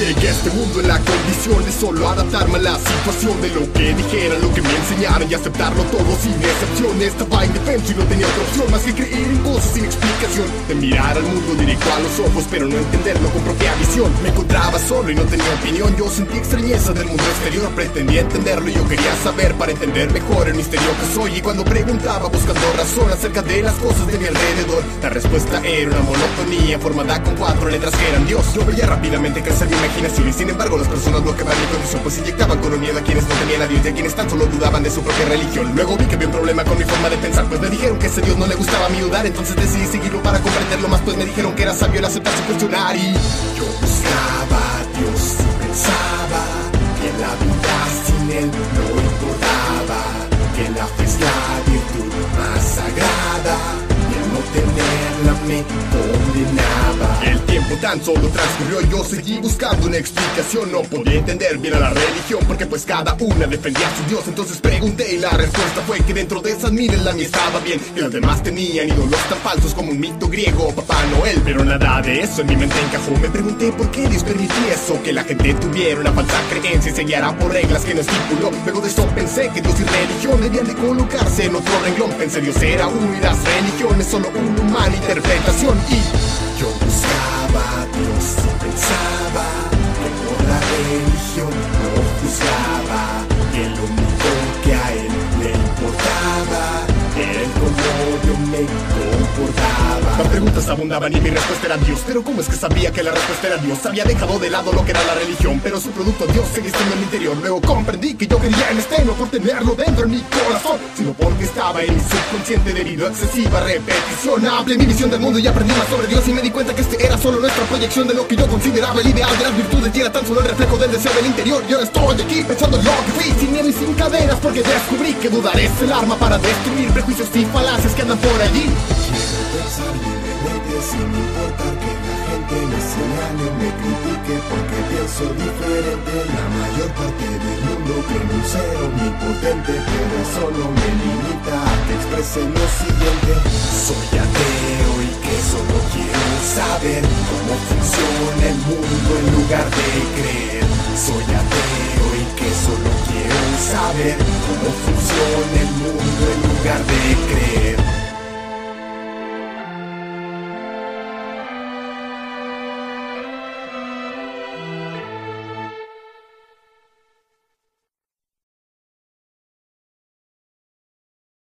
este mundo en la condición de solo adaptarme a la situación De lo que dijeran, lo que me enseñaron y aceptarlo todo sin excepción. Estaba indefenso y no tenía otra opción más que creer en cosas sin De mirar al mundo directo a los ojos pero no entenderlo con propia visión. Me encontraba solo y no tenía opinión, yo sentí extrañeza del mundo exterior. Pretendía entenderlo y yo quería saber para entender mejor el misterio que soy. Y cuando preguntaba buscando razón acerca de las cosas de mi alrededor La respuesta era una monotonía formada con cuatro letras que eran Dios. Yo veía rápidamente crecer mi imaginación y sin embargo las personas bloqueaban mi condición Pues inyectaban con miedo a quienes no tenían a Dios y a quienes tan solo dudaban de su propia religión. Luego vi que había un problema con mi forma de pensar Pues me dijeron que ese Dios no le gustaba mi dudar Entonces decidí seguirlo para comprenderlo más Pues me dijeron que era sabio el aceptar su cuestionar Y yo buscaba a Dios y pensaba Que la vida sin él no importaba Que la fe es la virtud más sagrada Y el no tenerla me condenaba tan solo transcurrió yo seguí buscando una explicación. No podía entender bien a la religión porque pues cada una defendía a su Dios. Entonces pregunté y la respuesta fue que dentro de esas miles la mía estaba bien. Y las demás tenían ídolos tan falsos como un mito griego Papá Noel. Pero nada de eso en mi mente encajó. Me pregunté por qué Dios permitía eso Que la gente tuviera una falsa creencia y se guiara por reglas que no estipuló. Luego de eso pensé que Dios y religión debían de colocarse en otro renglón. Pensé Dios era uno y las religiones solo una humana interpretación. Y religión no juzgaba, lo único que a él le importaba el cómo yo me comportaba. Las preguntas abundaban y mi respuesta era Dios, pero ¿cómo es que sabía que la respuesta era Dios? Había dejado de lado lo que era la religión, pero su producto Dios seguía estando en mi interior. Luego comprendí que yo quería en este no por tenerlo dentro en mi corazón, sino porque estaba en mi subconsciente debido a excesiva repetición. Hablé mi visión del mundo y aprendí más sobre Dios y me di cuenta que este era solo nuestra proyección de lo que yo consideraba el ideal de las virtudes tan solo el reflejo del deseo del interior. Y estoy aquí pensando en lo que fui, sin miedo y sin cadenas, porque descubrí que dudar es el arma para destruir prejuicios y falacias que andan por allí. Quiero pensar libremente sin importar que la gente me señale, me critique porque pienso diferente. La mayor parte del mundo cree en un ser omnipotente, pero eso no me limita a que exprese lo siguiente. Soy ateo y que solo quiero saber cómo funciona el mundo confusión, el mundo en lugar de creer.